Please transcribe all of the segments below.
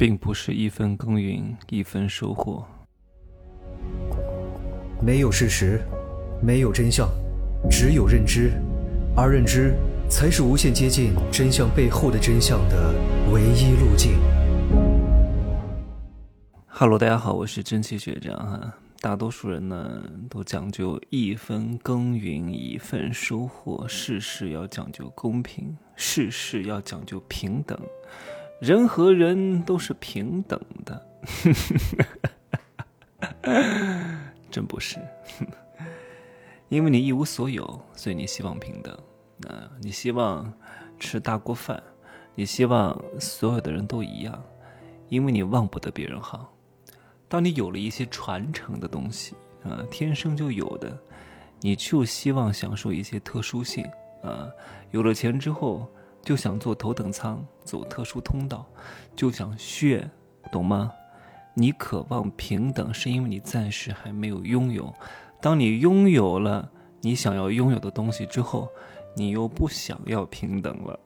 并不是一分耕耘一分收获。没有事实，没有真相，只有认知，而认知才是无限接近真相背后的真相的唯一路径。Hello，大家好，我是蒸汽学长哈。大多数人呢都讲究一分耕耘一分收获，事事要讲究公平，事事要讲究平等。人和人都是平等的，真不是，因为你一无所有，所以你希望平等。啊，你希望吃大锅饭，你希望所有的人都一样，因为你忘不得别人好。当你有了一些传承的东西，啊，天生就有的，你就希望享受一些特殊性，啊，有了钱之后。就想坐头等舱，走特殊通道，就想炫，懂吗？你渴望平等，是因为你暂时还没有拥有。当你拥有了你想要拥有的东西之后，你又不想要平等了。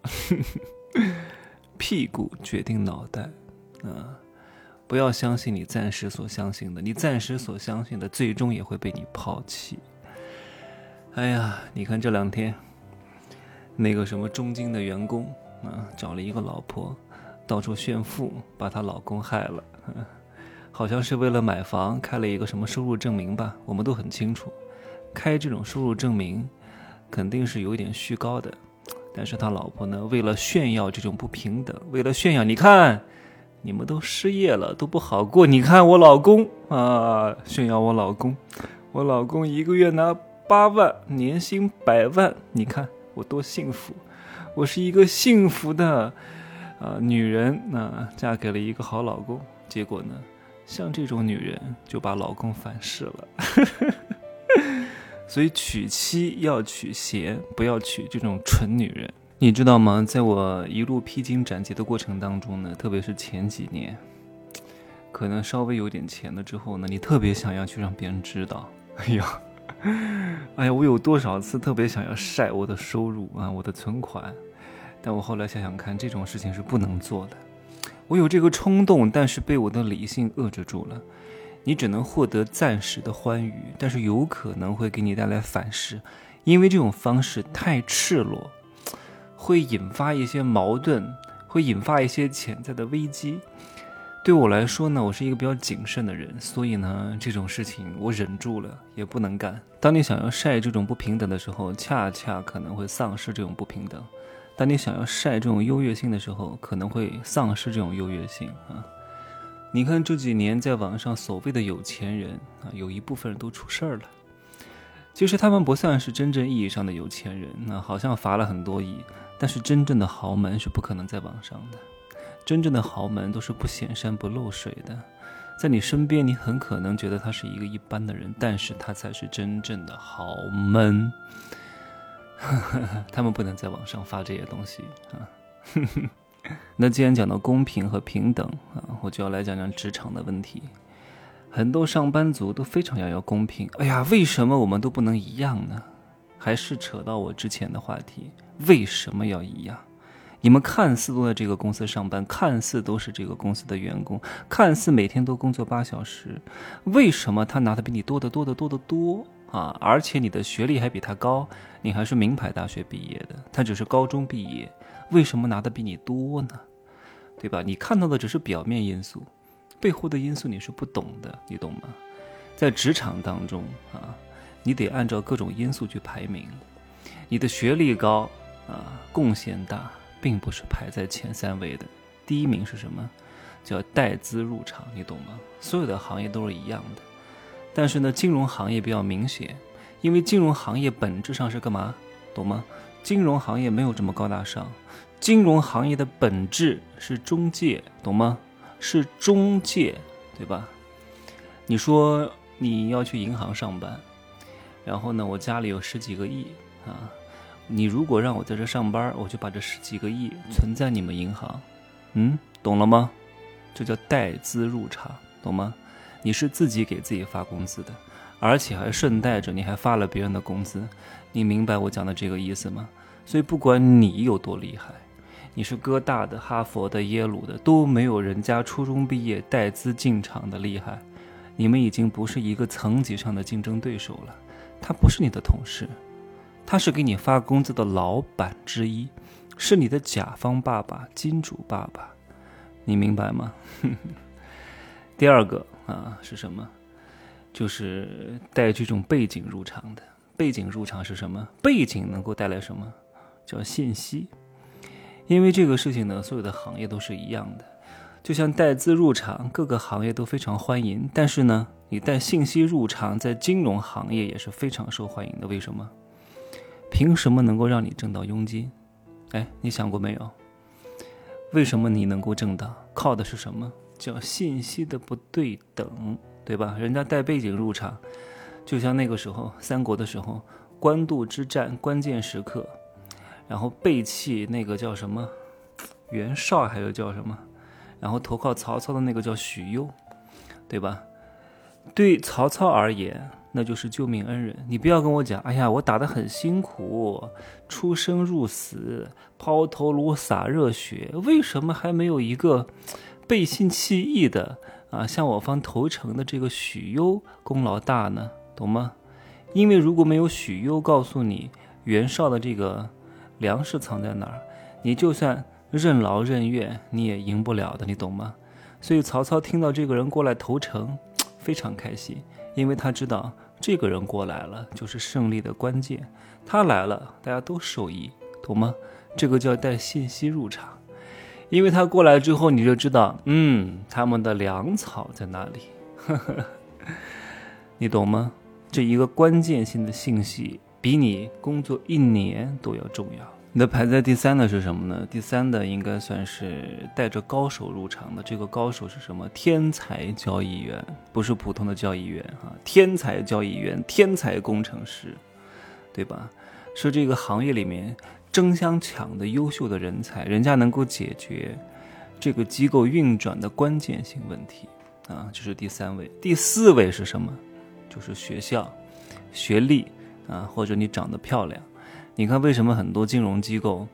屁股决定脑袋，啊！不要相信你暂时所相信的，你暂时所相信的，最终也会被你抛弃。哎呀，你看这两天。那个什么中金的员工啊，找了一个老婆，到处炫富，把她老公害了，好像是为了买房开了一个什么收入证明吧？我们都很清楚，开这种收入证明肯定是有一点虚高的，但是他老婆呢，为了炫耀这种不平等，为了炫耀，你看你们都失业了，都不好过，你看我老公啊，炫耀我老公，我老公一个月拿八万，年薪百万，你看。我多幸福，我是一个幸福的啊女人，那嫁给了一个好老公。结果呢，像这种女人就把老公反噬了。所以娶妻要娶贤，不要娶这种蠢女人。你知道吗？在我一路披荆斩棘的过程当中呢，特别是前几年，可能稍微有点钱了之后呢，你特别想要去让别人知道。哎呀。哎呀，我有多少次特别想要晒我的收入啊，我的存款，但我后来想想看，这种事情是不能做的。我有这个冲动，但是被我的理性遏制住了。你只能获得暂时的欢愉，但是有可能会给你带来反噬，因为这种方式太赤裸，会引发一些矛盾，会引发一些潜在的危机。对我来说呢，我是一个比较谨慎的人，所以呢，这种事情我忍住了，也不能干。当你想要晒这种不平等的时候，恰恰可能会丧失这种不平等；当你想要晒这种优越性的时候，可能会丧失这种优越性啊。你看这几年在网上所谓的有钱人啊，有一部分人都出事儿了。其实他们不算是真正意义上的有钱人，那好像罚了很多亿，但是真正的豪门是不可能在网上的。真正的豪门都是不显山不漏水的，在你身边，你很可能觉得他是一个一般的人，但是他才是真正的豪门。他们不能在网上发这些东西啊。那既然讲到公平和平等啊，我就要来讲讲职场的问题。很多上班族都非常要要公平，哎呀，为什么我们都不能一样呢？还是扯到我之前的话题，为什么要一样？你们看似都在这个公司上班，看似都是这个公司的员工，看似每天都工作八小时，为什么他拿的比你多得多得多得多啊？而且你的学历还比他高，你还是名牌大学毕业的，他只是高中毕业，为什么拿的比你多呢？对吧？你看到的只是表面因素，背后的因素你是不懂的，你懂吗？在职场当中啊，你得按照各种因素去排名，你的学历高啊，贡献大。并不是排在前三位的，第一名是什么？叫带资入场，你懂吗？所有的行业都是一样的，但是呢，金融行业比较明显，因为金融行业本质上是干嘛？懂吗？金融行业没有这么高大上，金融行业的本质是中介，懂吗？是中介，对吧？你说你要去银行上班，然后呢，我家里有十几个亿啊。你如果让我在这上班，我就把这十几个亿存在你们银行，嗯，懂了吗？这叫带资入场，懂吗？你是自己给自己发工资的，而且还顺带着你还发了别人的工资，你明白我讲的这个意思吗？所以不管你有多厉害，你是哥大的、哈佛的、耶鲁的，都没有人家初中毕业带资进场的厉害。你们已经不是一个层级上的竞争对手了。他不是你的同事，他是给你发工资的老板之一，是你的甲方爸爸、金主爸爸。你明白吗？第二个啊是什么？就是带这种背景入场的。背景入场是什么？背景能够带来什么？叫信息。因为这个事情呢，所有的行业都是一样的。就像带资入场，各个行业都非常欢迎。但是呢，你带信息入场，在金融行业也是非常受欢迎的。为什么？凭什么能够让你挣到佣金？哎，你想过没有？为什么你能够挣到？靠的是什么？叫信息的不对等，对吧？人家带背景入场，就像那个时候三国的时候，官渡之战关键时刻。然后背弃那个叫什么袁绍，还有叫什么，然后投靠曹操的那个叫许攸，对吧？对曹操而言，那就是救命恩人。你不要跟我讲，哎呀，我打得很辛苦，出生入死，抛头颅洒热血，为什么还没有一个背信弃义的啊，向我方投诚的这个许攸功劳大呢？懂吗？因为如果没有许攸告诉你袁绍的这个。粮食藏在哪儿？你就算任劳任怨，你也赢不了的，你懂吗？所以曹操听到这个人过来投诚，非常开心，因为他知道这个人过来了就是胜利的关键。他来了，大家都受益，懂吗？这个叫带信息入场，因为他过来之后，你就知道，嗯，他们的粮草在哪里，你懂吗？这一个关键性的信息，比你工作一年都要重要。那排在第三的是什么呢？第三的应该算是带着高手入场的。这个高手是什么？天才交易员，不是普通的交易员啊！天才交易员，天才工程师，对吧？是这个行业里面争相抢的优秀的人才，人家能够解决这个机构运转的关键性问题啊！这是第三位。第四位是什么？就是学校、学历啊，或者你长得漂亮。你看，为什么很多金融机构，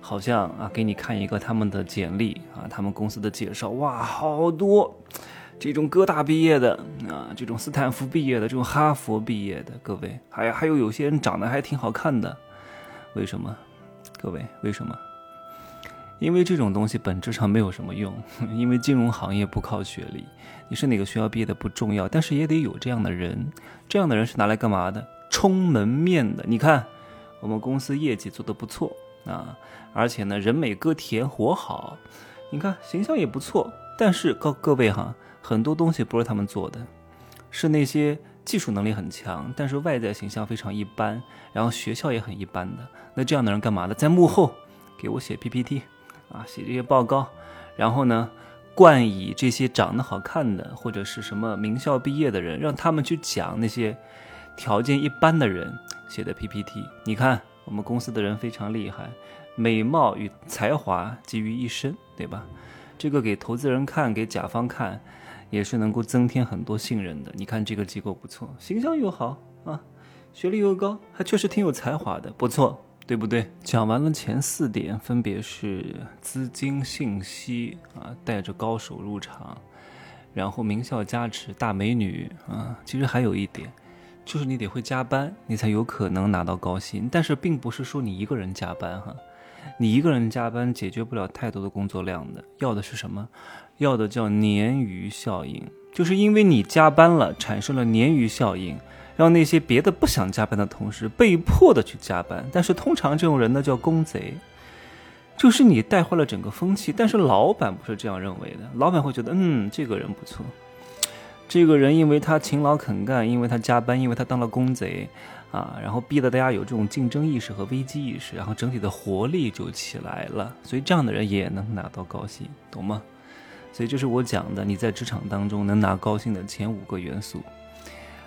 好像啊，给你看一个他们的简历啊，他们公司的介绍，哇，好多这种哥大毕业的啊，这种斯坦福毕业的，这种哈佛毕业的，各位，还还有有些人长得还挺好看的，为什么？各位，为什么？因为这种东西本质上没有什么用，因为金融行业不靠学历，你是哪个学校毕业的不重要，但是也得有这样的人，这样的人是拿来干嘛的？充门面的，你看。我们公司业绩做得不错啊，而且呢，人美歌甜，活好，你看形象也不错。但是各各位哈，很多东西不是他们做的，是那些技术能力很强，但是外在形象非常一般，然后学校也很一般的。那这样的人干嘛呢？在幕后给我写 PPT 啊，写这些报告，然后呢，冠以这些长得好看的或者是什么名校毕业的人，让他们去讲那些条件一般的人。写的 PPT，你看我们公司的人非常厉害，美貌与才华集于一身，对吧？这个给投资人看，给甲方看，也是能够增添很多信任的。你看这个机构不错，形象又好啊，学历又高，还确实挺有才华的，不错，对不对？讲完了前四点，分别是资金、信息啊，带着高手入场，然后名校加持、大美女啊，其实还有一点。就是你得会加班，你才有可能拿到高薪。但是并不是说你一个人加班哈，你一个人加班解决不了太多的工作量的。要的是什么？要的叫鲶鱼效应，就是因为你加班了，产生了鲶鱼效应，让那些别的不想加班的同事被迫的去加班。但是通常这种人呢叫公贼，就是你带坏了整个风气。但是老板不是这样认为的，老板会觉得嗯，这个人不错。这个人因为他勤劳肯干，因为他加班，因为他当了公贼，啊，然后逼得大家有这种竞争意识和危机意识，然后整体的活力就起来了。所以这样的人也能拿到高薪，懂吗？所以这是我讲的，你在职场当中能拿高薪的前五个元素。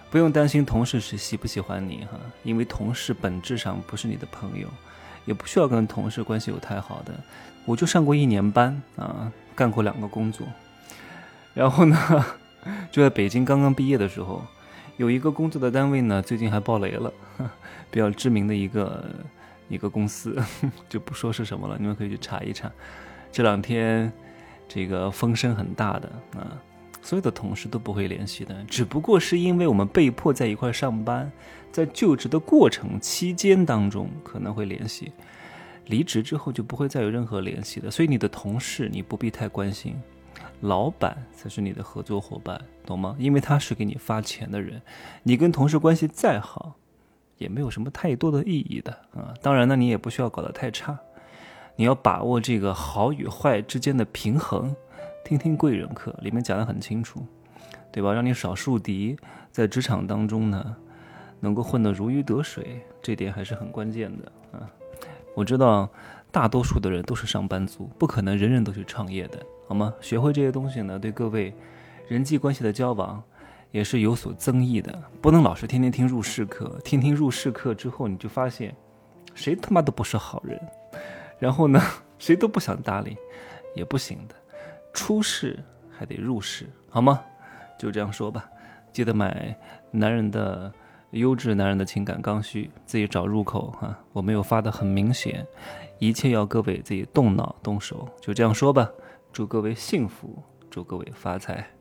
不用担心同事是喜不喜欢你哈，因为同事本质上不是你的朋友，也不需要跟同事关系有太好的。我就上过一年班啊，干过两个工作，然后呢？就在北京刚刚毕业的时候，有一个工作的单位呢，最近还爆雷了，比较知名的一个一个公司，就不说是什么了，你们可以去查一查。这两天这个风声很大的啊，所有的同事都不会联系的，只不过是因为我们被迫在一块上班，在就职的过程期间当中可能会联系，离职之后就不会再有任何联系的。所以你的同事你不必太关心。老板才是你的合作伙伴，懂吗？因为他是给你发钱的人，你跟同事关系再好，也没有什么太多的意义的啊。当然呢，你也不需要搞得太差，你要把握这个好与坏之间的平衡。听听贵人课里面讲的很清楚，对吧？让你少树敌，在职场当中呢，能够混得如鱼得水，这点还是很关键的啊。我知道大多数的人都是上班族，不可能人人都去创业的。好吗？学会这些东西呢，对各位人际关系的交往也是有所增益的。不能老是天天听入世课，听听入世课之后，你就发现谁他妈都不是好人，然后呢，谁都不想搭理，也不行的。出世还得入世，好吗？就这样说吧。记得买男人的优质男人的情感刚需，自己找入口哈。我没有发的很明显，一切要各位自己动脑动手。就这样说吧。祝各位幸福，祝各位发财。